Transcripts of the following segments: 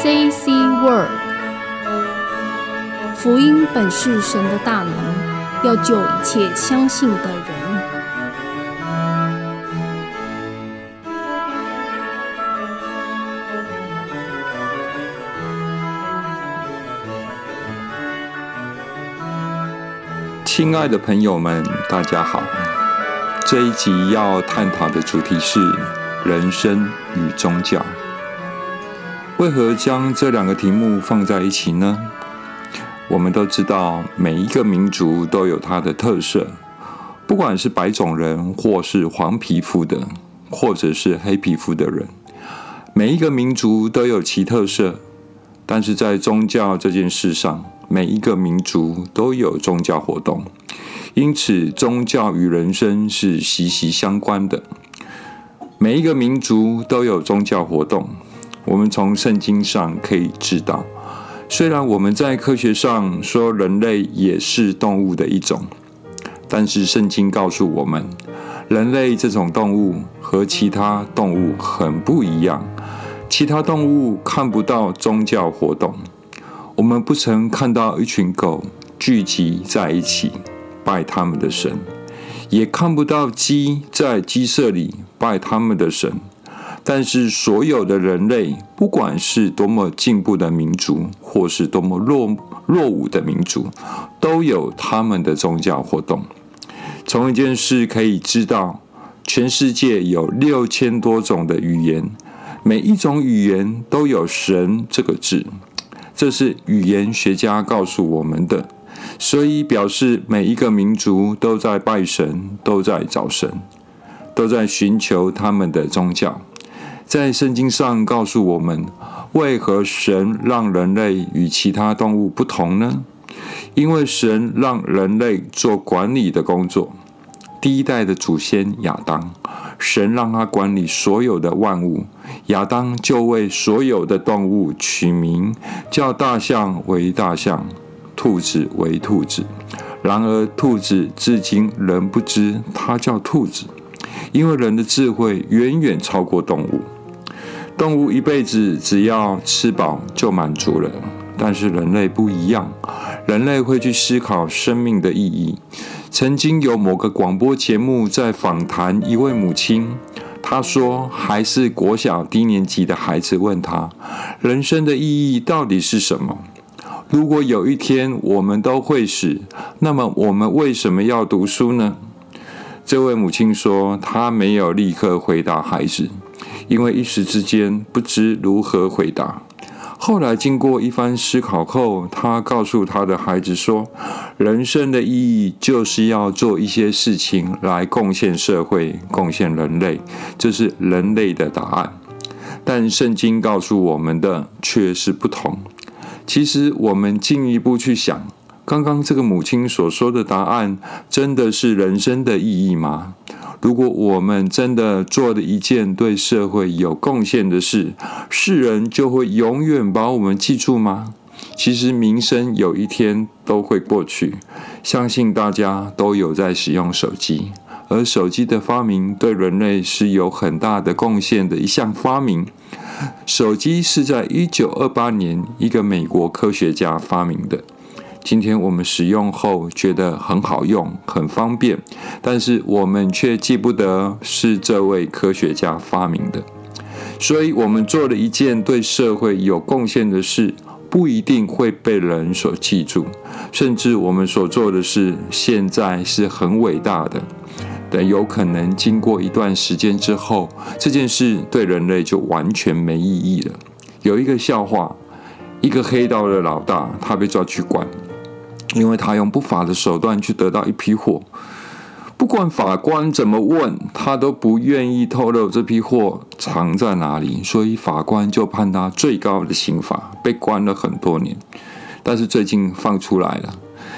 J.C. Word，福音本是神的大能，要救一切相信的人。亲爱的朋友们，大家好。这一集要探讨的主题是人生与宗教。为何将这两个题目放在一起呢？我们都知道，每一个民族都有它的特色，不管是白种人，或是黄皮肤的，或者是黑皮肤的人，每一个民族都有其特色。但是在宗教这件事上，每一个民族都有宗教活动，因此宗教与人生是息息相关的。每一个民族都有宗教活动。我们从圣经上可以知道，虽然我们在科学上说人类也是动物的一种，但是圣经告诉我们，人类这种动物和其他动物很不一样。其他动物看不到宗教活动，我们不曾看到一群狗聚集在一起拜他们的神，也看不到鸡在鸡舍里拜他们的神。但是，所有的人类，不管是多么进步的民族，或是多么落落伍的民族，都有他们的宗教活动。从一件事可以知道，全世界有六千多种的语言，每一种语言都有“神”这个字，这是语言学家告诉我们的。所以，表示每一个民族都在拜神，都在找神，都在寻求他们的宗教。在圣经上告诉我们，为何神让人类与其他动物不同呢？因为神让人类做管理的工作。第一代的祖先亚当，神让他管理所有的万物，亚当就为所有的动物取名，叫大象为大象，兔子为兔子。然而，兔子至今仍不知它叫兔子，因为人的智慧远远超过动物。动物一辈子只要吃饱就满足了，但是人类不一样，人类会去思考生命的意义。曾经有某个广播节目在访谈一位母亲，她说还是国小低年级的孩子问她，人生的意义到底是什么？如果有一天我们都会死，那么我们为什么要读书呢？这位母亲说，她没有立刻回答孩子。因为一时之间不知如何回答，后来经过一番思考后，他告诉他的孩子说：“人生的意义就是要做一些事情来贡献社会、贡献人类，这是人类的答案。”但圣经告诉我们的却是不同。其实我们进一步去想，刚刚这个母亲所说的答案，真的是人生的意义吗？如果我们真的做了一件对社会有贡献的事，世人就会永远把我们记住吗？其实名声有一天都会过去。相信大家都有在使用手机，而手机的发明对人类是有很大的贡献的一项发明。手机是在一九二八年一个美国科学家发明的。今天我们使用后觉得很好用、很方便，但是我们却记不得是这位科学家发明的。所以，我们做了一件对社会有贡献的事，不一定会被人所记住。甚至我们所做的事现在是很伟大的，但有可能经过一段时间之后，这件事对人类就完全没意义了。有一个笑话：一个黑道的老大，他被抓去关。因为他用不法的手段去得到一批货，不管法官怎么问，他都不愿意透露这批货藏在哪里，所以法官就判他最高的刑罚，被关了很多年。但是最近放出来了，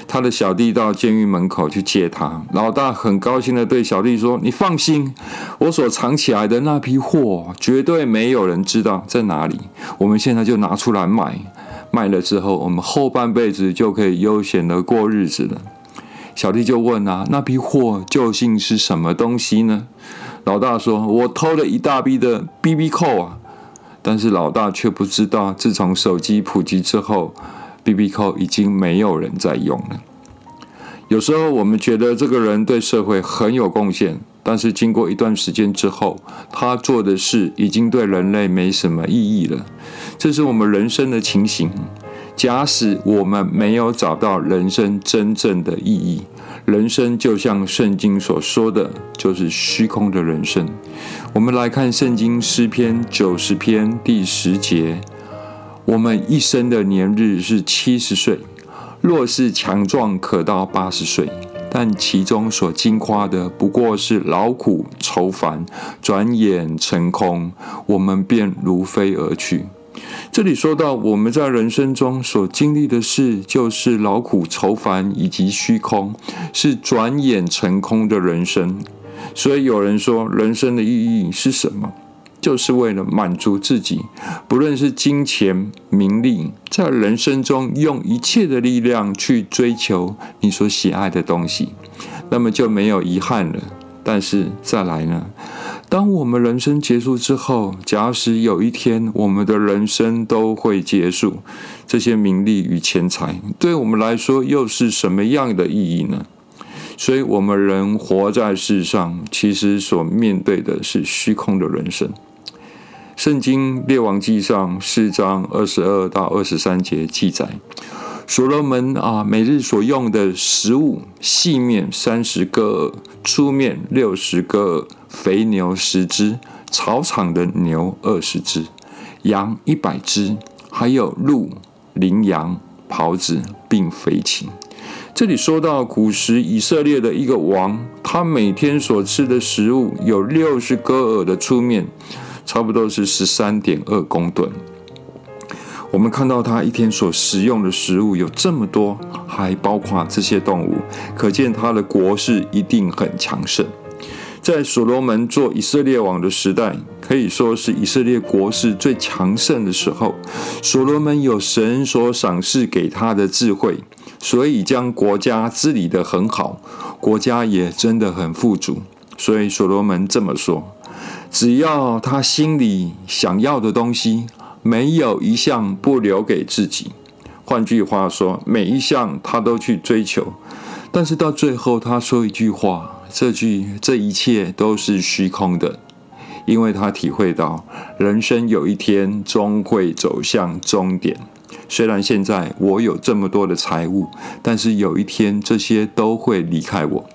他的小弟到监狱门口去接他，老大很高兴的对小弟说：“你放心，我所藏起来的那批货绝对没有人知道在哪里，我们现在就拿出来卖。”卖了之后，我们后半辈子就可以悠闲的过日子了。小弟就问啊，那批货究竟是什么东西呢？老大说：“我偷了一大批的 BB 扣啊。”但是老大却不知道，自从手机普及之后，B B 扣已经没有人在用了。有时候我们觉得这个人对社会很有贡献，但是经过一段时间之后，他做的事已经对人类没什么意义了。这是我们人生的情形。假使我们没有找到人生真正的意义，人生就像圣经所说的，就是虚空的人生。我们来看圣经诗篇九十篇第十节：我们一生的年日是七十岁。若是强壮，可到八十岁，但其中所经夸的不过是劳苦愁烦，转眼成空，我们便如飞而去。这里说到我们在人生中所经历的事，就是劳苦愁烦以及虚空，是转眼成空的人生。所以有人说，人生的意义是什么？就是为了满足自己，不论是金钱、名利，在人生中用一切的力量去追求你所喜爱的东西，那么就没有遗憾了。但是再来呢？当我们人生结束之后，假使有一天我们的人生都会结束，这些名利与钱财对我们来说又是什么样的意义呢？所以，我们人活在世上，其实所面对的是虚空的人生。圣经列王记上四章二十二到二十三节记载，所罗门啊，每日所用的食物：细面三十个，粗面六十个，肥牛十只，草场的牛二十只，羊一百只，还有鹿、羚羊、狍子，并肥禽。这里说到古时以色列的一个王，他每天所吃的食物有六十个耳的粗面。差不多是十三点二公吨。我们看到他一天所食用的食物有这么多，还包括这些动物，可见他的国势一定很强盛。在所罗门做以色列王的时代，可以说是以色列国势最强盛的时候。所罗门有神所赏赐给他的智慧，所以将国家治理得很好，国家也真的很富足。所以所罗门这么说。只要他心里想要的东西，没有一项不留给自己。换句话说，每一项他都去追求。但是到最后，他说一句话，这句这一切都是虚空的，因为他体会到人生有一天终会走向终点。虽然现在我有这么多的财物，但是有一天这些都会离开我。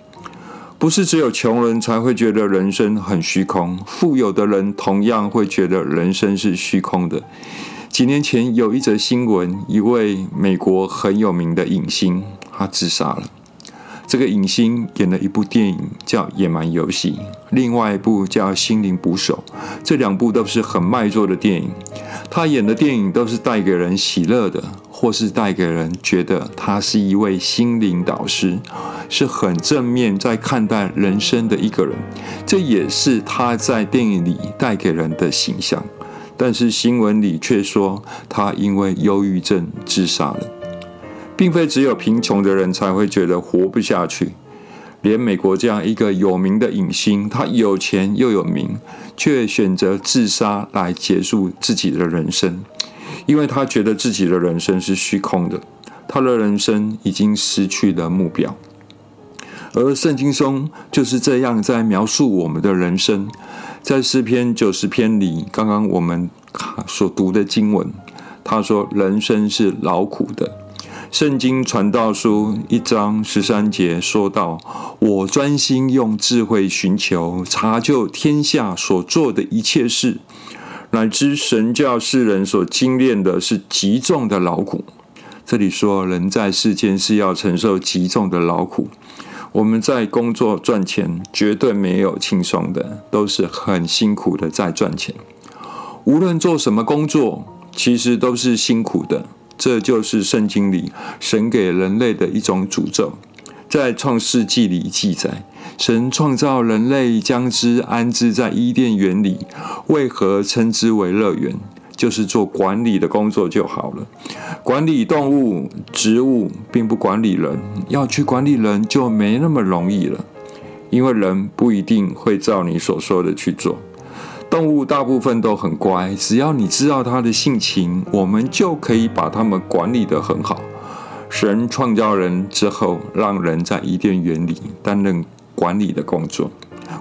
不是只有穷人才会觉得人生很虚空，富有的人同样会觉得人生是虚空的。几年前有一则新闻，一位美国很有名的影星，他自杀了。这个影星演了一部电影叫《野蛮游戏》，另外一部叫《心灵捕手》，这两部都是很卖座的电影。他演的电影都是带给人喜乐的。或是带给人觉得他是一位心灵导师，是很正面在看待人生的一个人，这也是他在电影里带给人的形象。但是新闻里却说他因为忧郁症自杀了，并非只有贫穷的人才会觉得活不下去，连美国这样一个有名的影星，他有钱又有名，却选择自杀来结束自己的人生。因为他觉得自己的人生是虚空的，他的人生已经失去了目标。而圣经中就是这样在描述我们的人生，在诗篇九十篇里，刚刚我们所读的经文，他说人生是劳苦的。圣经传道书一章十三节说到：“我专心用智慧寻求，查究天下所做的一切事。”乃知神教世人所精炼的是极重的劳苦。这里说，人在世间是要承受极重的劳苦。我们在工作赚钱，绝对没有轻松的，都是很辛苦的在赚钱。无论做什么工作，其实都是辛苦的。这就是圣经里神给人类的一种诅咒。在创世纪里记载。神创造人类，将之安置在伊甸园里，为何称之为乐园？就是做管理的工作就好了。管理动物、植物，并不管理人。要去管理人，就没那么容易了，因为人不一定会照你所说的去做。动物大部分都很乖，只要你知道它的性情，我们就可以把它们管理得很好。神创造人之后，让人在伊甸园里担任管理的工作。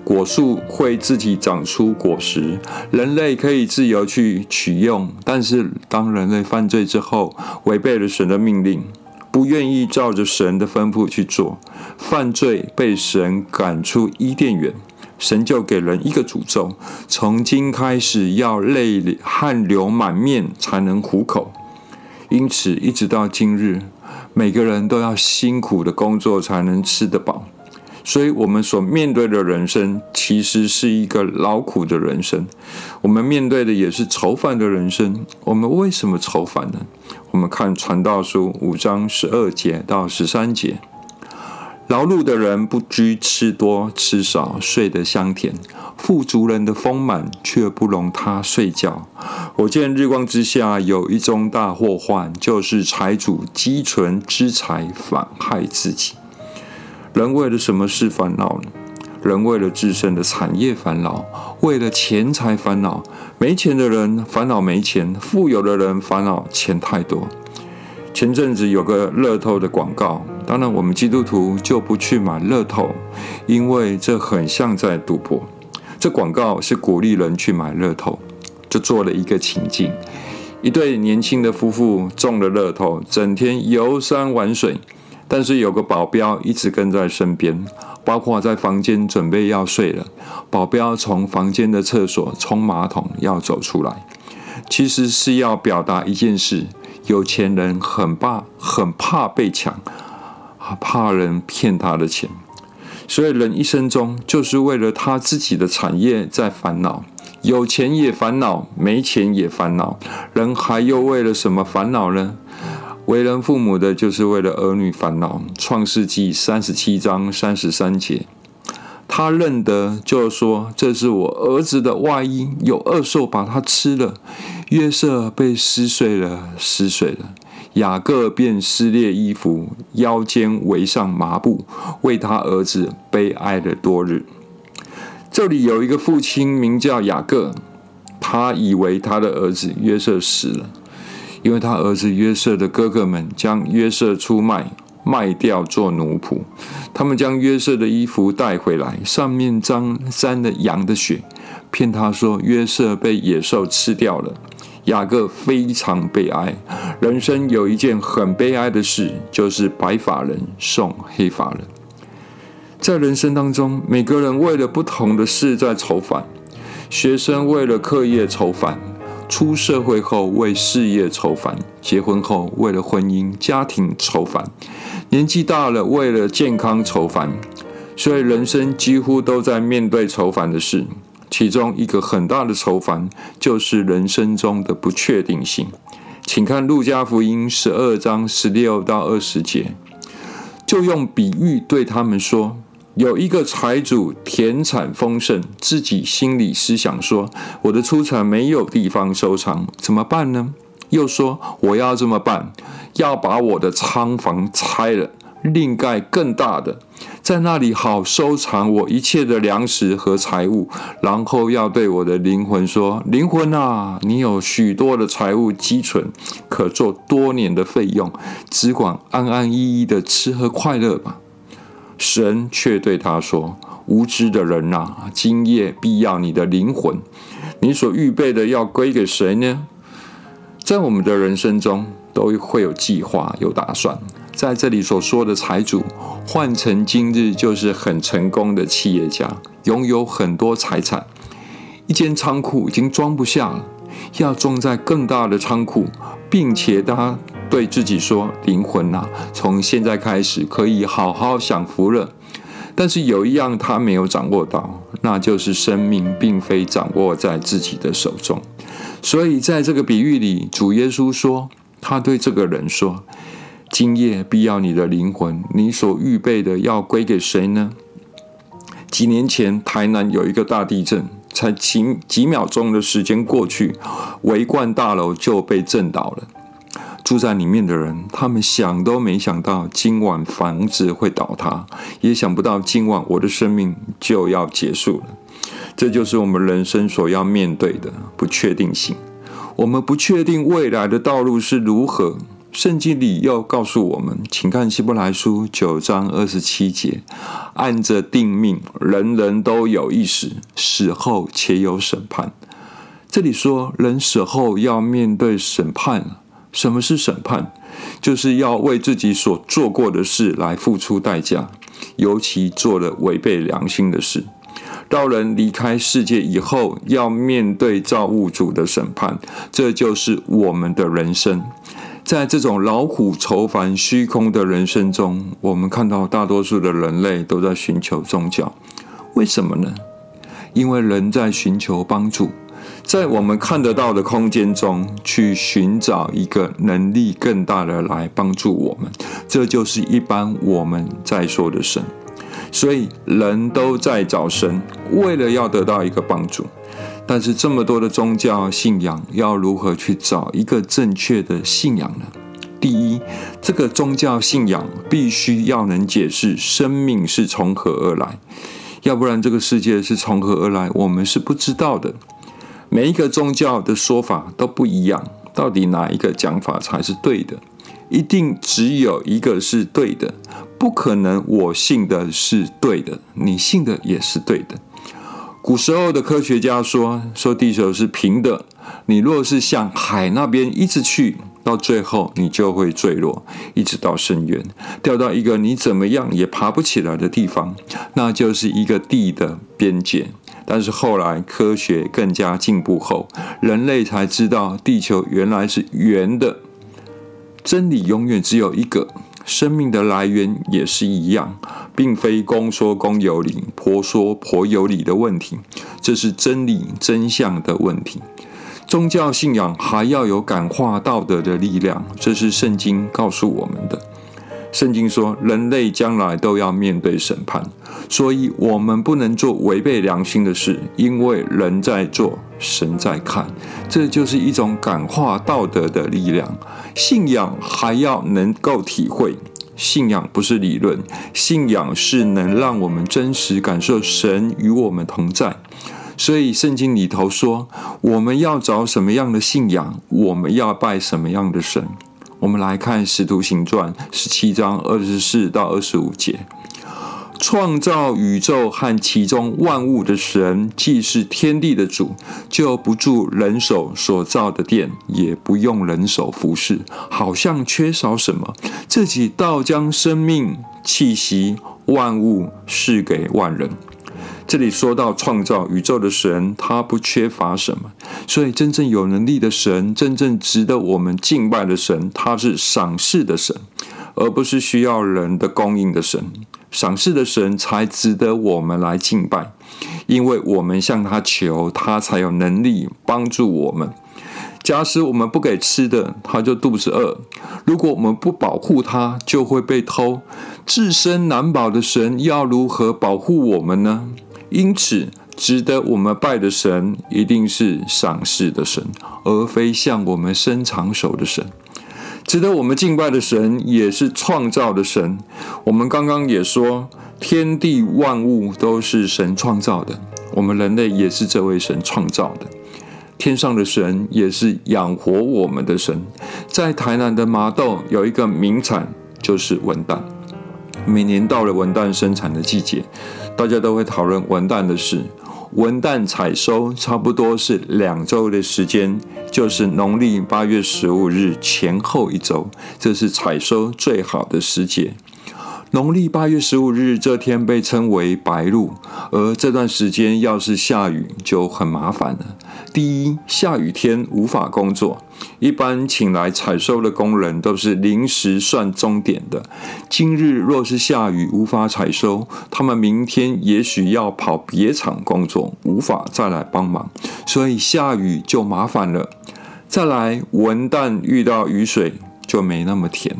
果树会自己长出果实，人类可以自由去取用。但是当人类犯罪之后，违背了神的命令，不愿意照着神的吩咐去做，犯罪被神赶出伊甸园。神就给人一个诅咒：从今开始要泪汗流满面才能糊口。因此，一直到今日，每个人都要辛苦的工作才能吃得饱。所以，我们所面对的人生，其实是一个劳苦的人生。我们面对的也是愁烦的人生。我们为什么愁烦呢？我们看《传道书》五章十二节到十三节。劳碌的人不拘吃多吃少，睡得香甜；富足人的丰满却不容他睡觉。我见日光之下有一宗大祸患，就是财主积存之财，反害自己。人为了什么事烦恼呢？人为了自身的产业烦恼，为了钱财烦恼。没钱的人烦恼没钱，富有的人烦恼钱太多。前阵子有个乐透的广告。当然，我们基督徒就不去买乐透，因为这很像在赌博。这广告是鼓励人去买乐透，就做了一个情境：一对年轻的夫妇中了乐透，整天游山玩水，但是有个保镖一直跟在身边，包括在房间准备要睡了，保镖从房间的厕所冲马桶要走出来，其实是要表达一件事：有钱人很怕，很怕被抢。怕人骗他的钱，所以人一生中就是为了他自己的产业在烦恼，有钱也烦恼，没钱也烦恼。人还又为了什么烦恼呢？为人父母的，就是为了儿女烦恼。创世纪三十七章三十三节，他认得，就说：“这是我儿子的外衣，有恶兽把它吃了。”约瑟被撕碎了，撕碎了。雅各便撕裂衣服，腰间围上麻布，为他儿子悲哀了多日。这里有一个父亲名叫雅各，他以为他的儿子约瑟死了，因为他儿子约瑟的哥哥们将约瑟出卖，卖掉做奴仆。他们将约瑟的衣服带回来，上面沾沾了羊的血，骗他说约瑟被野兽吃掉了。雅各非常悲哀，人生有一件很悲哀的事，就是白发人送黑发人。在人生当中，每个人为了不同的事在愁烦。学生为了课业愁烦，出社会后为事业愁烦，结婚后为了婚姻家庭愁烦，年纪大了为了健康愁烦。所以，人生几乎都在面对愁烦的事。其中一个很大的愁烦，就是人生中的不确定性。请看《路加福音》十二章十六到二十节，就用比喻对他们说：有一个财主田产丰盛，自己心里思想说：我的出产没有地方收藏，怎么办呢？又说：我要这么办，要把我的仓房拆了。另盖更大的，在那里好收藏我一切的粮食和财物，然后要对我的灵魂说：“灵魂啊，你有许多的财物积存，可做多年的费用，只管安安逸逸的吃喝快乐吧。”神却对他说：“无知的人呐，今夜必要你的灵魂，你所预备的要归给谁呢？”在我们的人生中，都会有计划、有打算。在这里所说的财主，换成今日就是很成功的企业家，拥有很多财产。一间仓库已经装不下了，要装在更大的仓库，并且他对自己说：“灵魂呐，从现在开始可以好好享福了。”但是有一样他没有掌握到，那就是生命并非掌握在自己的手中。所以在这个比喻里，主耶稣说，他对这个人说。今夜必要你的灵魂，你所预备的要归给谁呢？几年前台南有一个大地震，才几几秒钟的时间过去，围观大楼就被震倒了。住在里面的人，他们想都没想到今晚房子会倒塌，也想不到今晚我的生命就要结束了。这就是我们人生所要面对的不确定性。我们不确定未来的道路是如何。圣经里又告诉我们，请看希伯来书九章二十七节：按着定命，人人都有一死，死后且有审判。这里说，人死后要面对审判。什么是审判？就是要为自己所做过的事来付出代价，尤其做了违背良心的事。到人离开世界以后，要面对造物主的审判，这就是我们的人生。在这种劳苦愁烦、虚空的人生中，我们看到大多数的人类都在寻求宗教。为什么呢？因为人在寻求帮助，在我们看得到的空间中去寻找一个能力更大的来帮助我们。这就是一般我们在说的神。所以人都在找神，为了要得到一个帮助。但是这么多的宗教信仰，要如何去找一个正确的信仰呢？第一，这个宗教信仰必须要能解释生命是从何而来，要不然这个世界是从何而来，我们是不知道的。每一个宗教的说法都不一样，到底哪一个讲法才是对的？一定只有一个是对的，不可能我信的是对的，你信的也是对的。古时候的科学家说：“说地球是平的，你若是向海那边一直去，到最后你就会坠落，一直到深渊，掉到一个你怎么样也爬不起来的地方，那就是一个地的边界。”但是后来科学更加进步后，人类才知道地球原来是圆的。真理永远只有一个。生命的来源也是一样，并非公说公有理，婆说婆有理的问题，这是真理真相的问题。宗教信仰还要有感化道德的力量，这是圣经告诉我们的。圣经说，人类将来都要面对审判，所以我们不能做违背良心的事，因为人在做，神在看。这就是一种感化道德的力量。信仰还要能够体会，信仰不是理论，信仰是能让我们真实感受神与我们同在。所以圣经里头说，我们要找什么样的信仰，我们要拜什么样的神。我们来看《使徒行传》十七章二十四到二十五节：创造宇宙和其中万物的神，既是天地的主，就不住人手所造的殿，也不用人手服侍，好像缺少什么，自己倒将生命气息万物赐给万人。这里说到创造宇宙的神，他不缺乏什么，所以真正有能力的神，真正值得我们敬拜的神，他是赏赐的神，而不是需要人的供应的神。赏赐的神才值得我们来敬拜，因为我们向他求，他才有能力帮助我们。假使我们不给吃的，他就肚子饿；如果我们不保护他，就会被偷。自身难保的神，要如何保护我们呢？因此，值得我们拜的神一定是赏识的神，而非向我们伸长手的神。值得我们敬拜的神也是创造的神。我们刚刚也说，天地万物都是神创造的，我们人类也是这位神创造的。天上的神也是养活我们的神。在台南的麻豆有一个名产，就是文旦。每年到了文旦生产的季节。大家都会讨论文旦的事。文旦采收差不多是两周的时间，就是农历八月十五日前后一周，这是采收最好的时节。农历八月十五日这天被称为白露，而这段时间要是下雨就很麻烦了。第一，下雨天无法工作，一般请来采收的工人都是临时算钟点的。今日若是下雨无法采收，他们明天也许要跑别厂工作，无法再来帮忙，所以下雨就麻烦了。再来，文旦遇到雨水就没那么甜。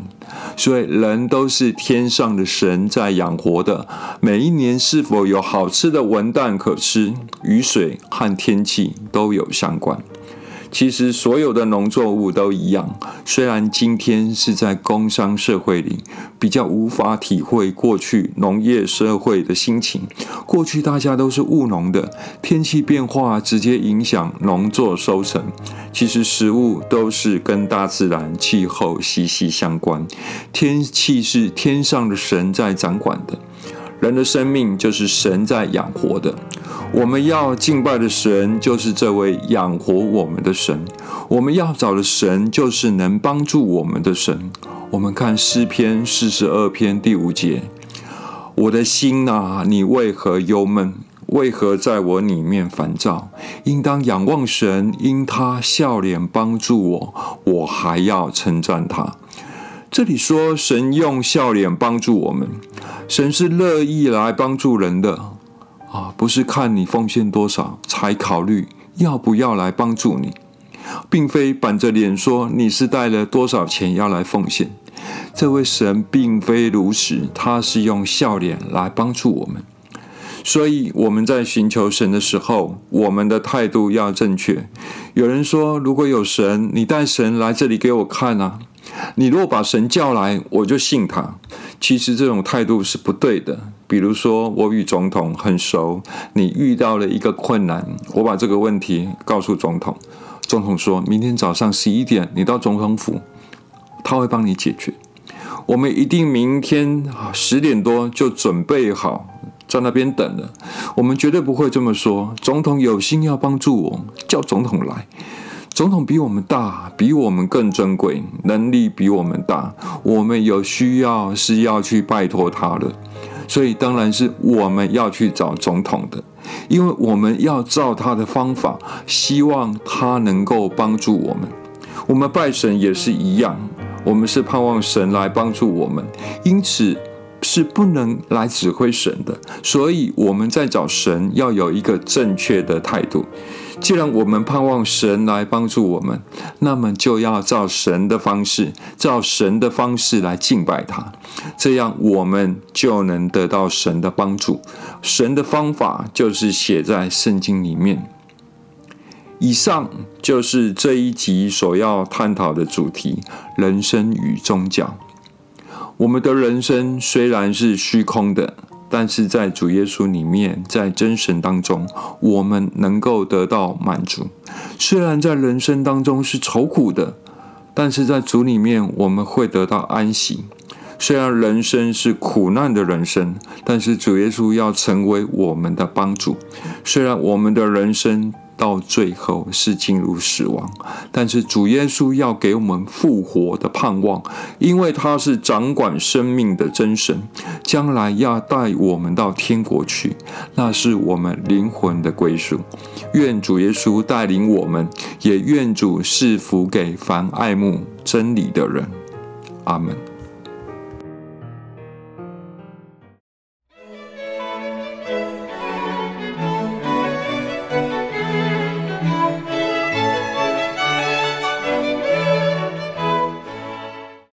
所以人都是天上的神在养活的。每一年是否有好吃的文旦可吃，雨水和天气都有相关。其实所有的农作物都一样。虽然今天是在工商社会里，比较无法体会过去农业社会的心情。过去大家都是务农的，天气变化直接影响农作收成。其实食物都是跟大自然气候息息相关，天气是天上的神在掌管的。人的生命就是神在养活的，我们要敬拜的神就是这位养活我们的神，我们要找的神就是能帮助我们的神。我们看诗篇四十二篇第五节：“我的心啊，你为何忧闷？为何在我里面烦躁？应当仰望神，因他笑脸帮助我，我还要称赞他。”这里说神用笑脸帮助我们，神是乐意来帮助人的啊，不是看你奉献多少才考虑要不要来帮助你，并非板着脸说你是带了多少钱要来奉献。这位神并非如此，他是用笑脸来帮助我们。所以我们在寻求神的时候，我们的态度要正确。有人说，如果有神，你带神来这里给我看啊。你如果把神叫来，我就信他。其实这种态度是不对的。比如说，我与总统很熟，你遇到了一个困难，我把这个问题告诉总统，总统说明天早上十一点你到总统府，他会帮你解决。我们一定明天十点多就准备好在那边等了。我们绝对不会这么说。总统有心要帮助我，叫总统来。总统比我们大，比我们更珍贵，能力比我们大，我们有需要是要去拜托他的，所以当然是我们要去找总统的，因为我们要照他的方法，希望他能够帮助我们。我们拜神也是一样，我们是盼望神来帮助我们，因此是不能来指挥神的，所以我们在找神要有一个正确的态度。既然我们盼望神来帮助我们，那么就要照神的方式，照神的方式来敬拜他，这样我们就能得到神的帮助。神的方法就是写在圣经里面。以上就是这一集所要探讨的主题：人生与宗教。我们的人生虽然是虚空的。但是在主耶稣里面，在真神当中，我们能够得到满足。虽然在人生当中是愁苦的，但是在主里面我们会得到安息。虽然人生是苦难的人生，但是主耶稣要成为我们的帮助。虽然我们的人生，到最后是进入死亡，但是主耶稣要给我们复活的盼望，因为他是掌管生命的真神，将来要带我们到天国去，那是我们灵魂的归属。愿主耶稣带领我们，也愿主赐福给凡爱慕真理的人。阿门。